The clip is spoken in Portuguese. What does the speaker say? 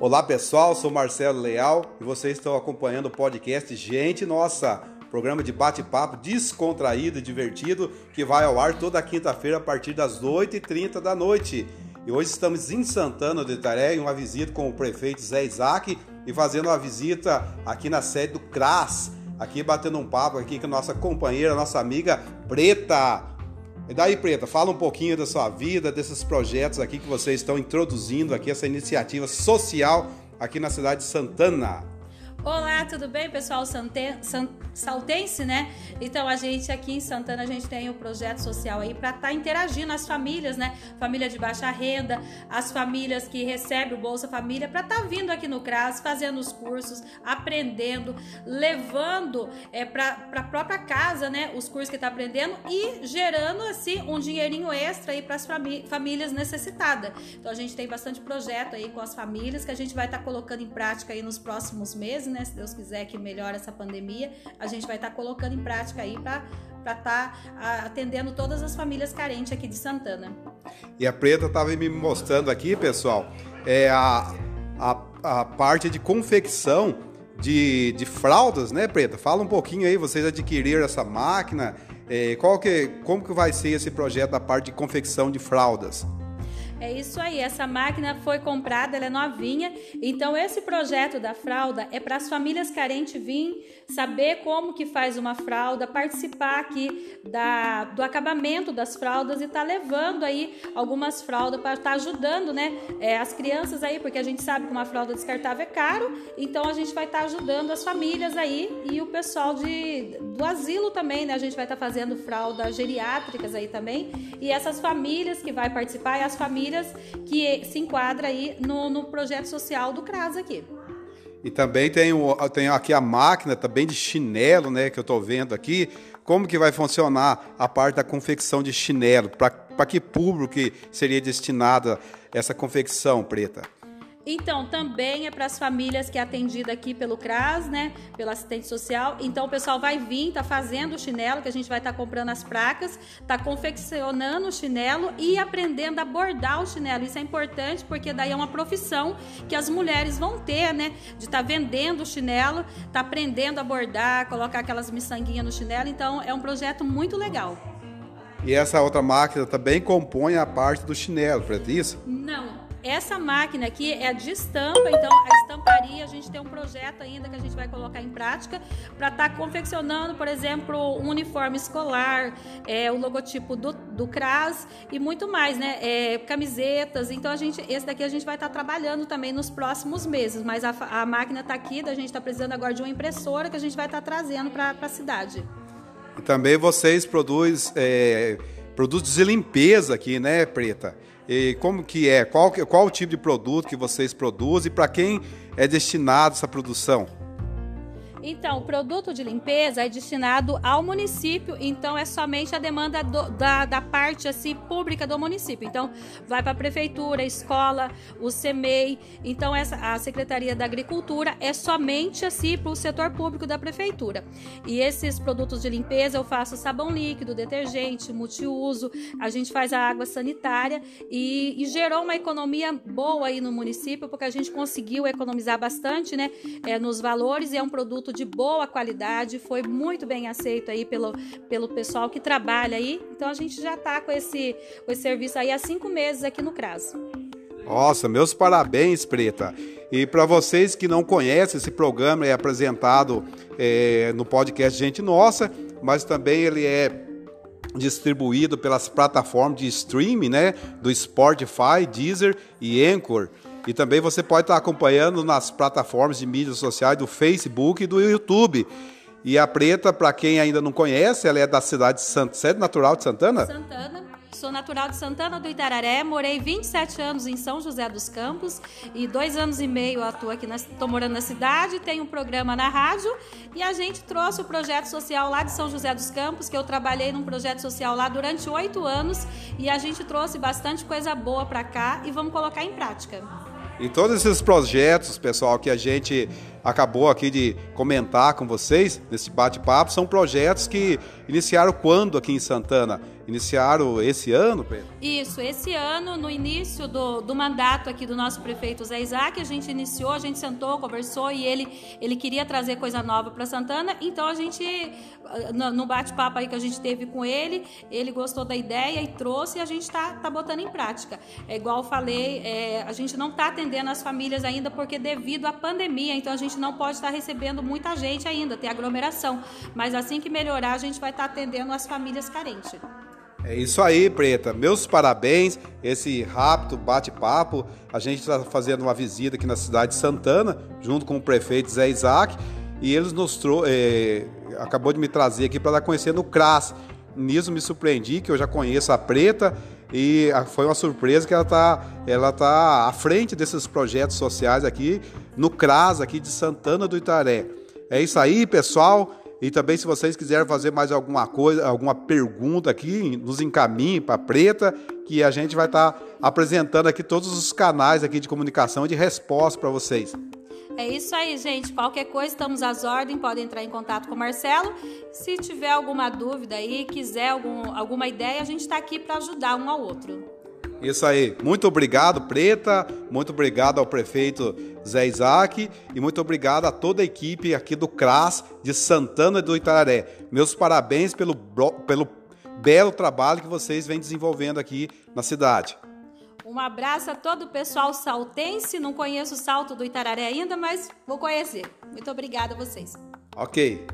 Olá pessoal, sou Marcelo Leal e vocês estão acompanhando o podcast Gente Nossa, programa de bate-papo descontraído e divertido que vai ao ar toda quinta-feira a partir das 8h30 da noite. E hoje estamos em Santana do Itaré, em uma visita com o prefeito Zé Isaac e fazendo uma visita aqui na sede do CRAS, aqui batendo um papo aqui com a nossa companheira, nossa amiga Preta. E daí, Preta, fala um pouquinho da sua vida, desses projetos aqui que vocês estão introduzindo aqui, essa iniciativa social aqui na cidade de Santana. Olá, tudo bem, pessoal saltense, né? Então a gente aqui em Santana a gente tem um projeto social aí para estar tá interagindo as famílias, né? Família de baixa renda, as famílias que recebem o Bolsa Família para estar tá vindo aqui no CRAS, fazendo os cursos, aprendendo, levando é, para a própria casa, né? Os cursos que está aprendendo e gerando assim um dinheirinho extra aí para as famílias necessitadas. Então a gente tem bastante projeto aí com as famílias que a gente vai estar tá colocando em prática aí nos próximos meses né? Se Deus quiser que melhore essa pandemia, a gente vai estar tá colocando em prática aí para para estar tá atendendo todas as famílias carentes aqui de Santana. E a Preta estava me mostrando aqui, pessoal, é a, a, a parte de confecção de, de fraldas, né, Preta? Fala um pouquinho aí, vocês adquiriram essa máquina, é, qual que, como que vai ser esse projeto da parte de confecção de fraldas? É isso aí, essa máquina foi comprada, ela é novinha. Então esse projeto da fralda é para as famílias carentes vir saber como que faz uma fralda, participar aqui da, do acabamento das fraldas e tá levando aí algumas fraldas para estar tá ajudando, né, é, as crianças aí, porque a gente sabe que uma fralda descartável é caro. Então a gente vai estar tá ajudando as famílias aí e o pessoal de, do asilo também, né? A gente vai estar tá fazendo fraldas geriátricas aí também. E essas famílias que vai participar e as famílias famílias que se enquadra aí no, no projeto social do CRAS aqui. E também tem, tem aqui a máquina também de chinelo, né, que eu estou vendo aqui. Como que vai funcionar a parte da confecção de chinelo? Para que público que seria destinada essa confecção, Preta? Então, também é para as famílias que é atendida aqui pelo CRAS, né? Pelo assistente social. Então, o pessoal vai vir, tá fazendo o chinelo, que a gente vai estar tá comprando as placas, tá confeccionando o chinelo e aprendendo a bordar o chinelo. Isso é importante porque daí é uma profissão que as mulheres vão ter, né? De estar tá vendendo o chinelo, tá aprendendo a bordar, colocar aquelas miçanguinhas no chinelo. Então, é um projeto muito legal. E essa outra máquina também compõe a parte do chinelo, para isso? Não, essa máquina aqui é de estampa, então a estamparia a gente tem um projeto ainda que a gente vai colocar em prática para estar tá confeccionando, por exemplo, um uniforme escolar, é, o logotipo do, do CRAS e muito mais, né? É, camisetas. Então a gente, esse daqui a gente vai estar tá trabalhando também nos próximos meses, mas a, a máquina está aqui, a gente está precisando agora de uma impressora que a gente vai estar tá trazendo para a cidade. E também vocês produzem é, produtos de limpeza aqui, né, Preta? E como que é? Qual, qual o tipo de produto que vocês produzem e para quem é destinado essa produção? Então, o produto de limpeza é destinado ao município, então é somente a demanda do, da, da parte assim pública do município. Então, vai para a prefeitura, escola, o CEMEI. Então, essa, a Secretaria da Agricultura é somente assim para o setor público da prefeitura. E esses produtos de limpeza eu faço sabão líquido, detergente, multiuso, a gente faz a água sanitária e, e gerou uma economia boa aí no município, porque a gente conseguiu economizar bastante, né, é, nos valores e é um produto produto de boa qualidade, foi muito bem aceito aí pelo, pelo pessoal que trabalha aí. Então a gente já está com esse, com esse serviço aí há cinco meses aqui no CRAS. Nossa, meus parabéns, Preta. E para vocês que não conhecem, esse programa é apresentado é, no podcast Gente Nossa, mas também ele é distribuído pelas plataformas de streaming, né, do Spotify, Deezer e Anchor. E também você pode estar acompanhando nas plataformas de mídias sociais do Facebook e do YouTube. E a Preta, para quem ainda não conhece, ela é da cidade de Santa, sede natural de Santana? Santana. Sou natural de Santana do Itararé, morei 27 anos em São José dos Campos e dois anos e meio atuo aqui, estou morando na cidade, tenho um programa na rádio e a gente trouxe o projeto social lá de São José dos Campos, que eu trabalhei num projeto social lá durante oito anos e a gente trouxe bastante coisa boa para cá e vamos colocar em prática. E todos esses projetos, pessoal, que a gente acabou aqui de comentar com vocês nesse bate-papo, são projetos que iniciaram quando aqui em Santana? Iniciaram esse ano, Pedro? Isso, esse ano, no início do, do mandato aqui do nosso prefeito Zé Isaac, a gente iniciou, a gente sentou, conversou e ele, ele queria trazer coisa nova para Santana, então a gente, no, bate-papo aí que a gente teve com ele, ele gostou da ideia e trouxe e a gente está tá botando em prática. É igual eu falei, é, a gente não está atendendo as famílias ainda porque devido à pandemia, então a gente não pode estar tá recebendo muita gente ainda, tem aglomeração, mas assim que melhorar, a gente vai estar tá atendendo as famílias carentes. É isso aí, Preta. Meus parabéns. Esse rápido bate-papo. A gente está fazendo uma visita aqui na cidade de Santana, junto com o prefeito Zé Isaac. E eles nos trouxe, é, acabou de me trazer aqui para dar conhecer no CRAS. Nisso me surpreendi, que eu já conheço a Preta. E foi uma surpresa que ela está ela tá à frente desses projetos sociais aqui no CRAS, aqui de Santana do Itaré. É isso aí, pessoal. E também, se vocês quiserem fazer mais alguma coisa, alguma pergunta aqui, nos encaminhe para Preta, que a gente vai estar tá apresentando aqui todos os canais aqui de comunicação e de resposta para vocês. É isso aí, gente. Qualquer coisa, estamos às ordens, podem entrar em contato com o Marcelo. Se tiver alguma dúvida aí, quiser algum, alguma ideia, a gente está aqui para ajudar um ao outro. Isso aí. Muito obrigado, Preta. Muito obrigado ao prefeito Zé Isaac. E muito obrigado a toda a equipe aqui do CRAS de Santana do Itararé. Meus parabéns pelo, pelo belo trabalho que vocês vêm desenvolvendo aqui na cidade. Um abraço a todo o pessoal saltense. Não conheço o salto do Itararé ainda, mas vou conhecer. Muito obrigada a vocês. Ok.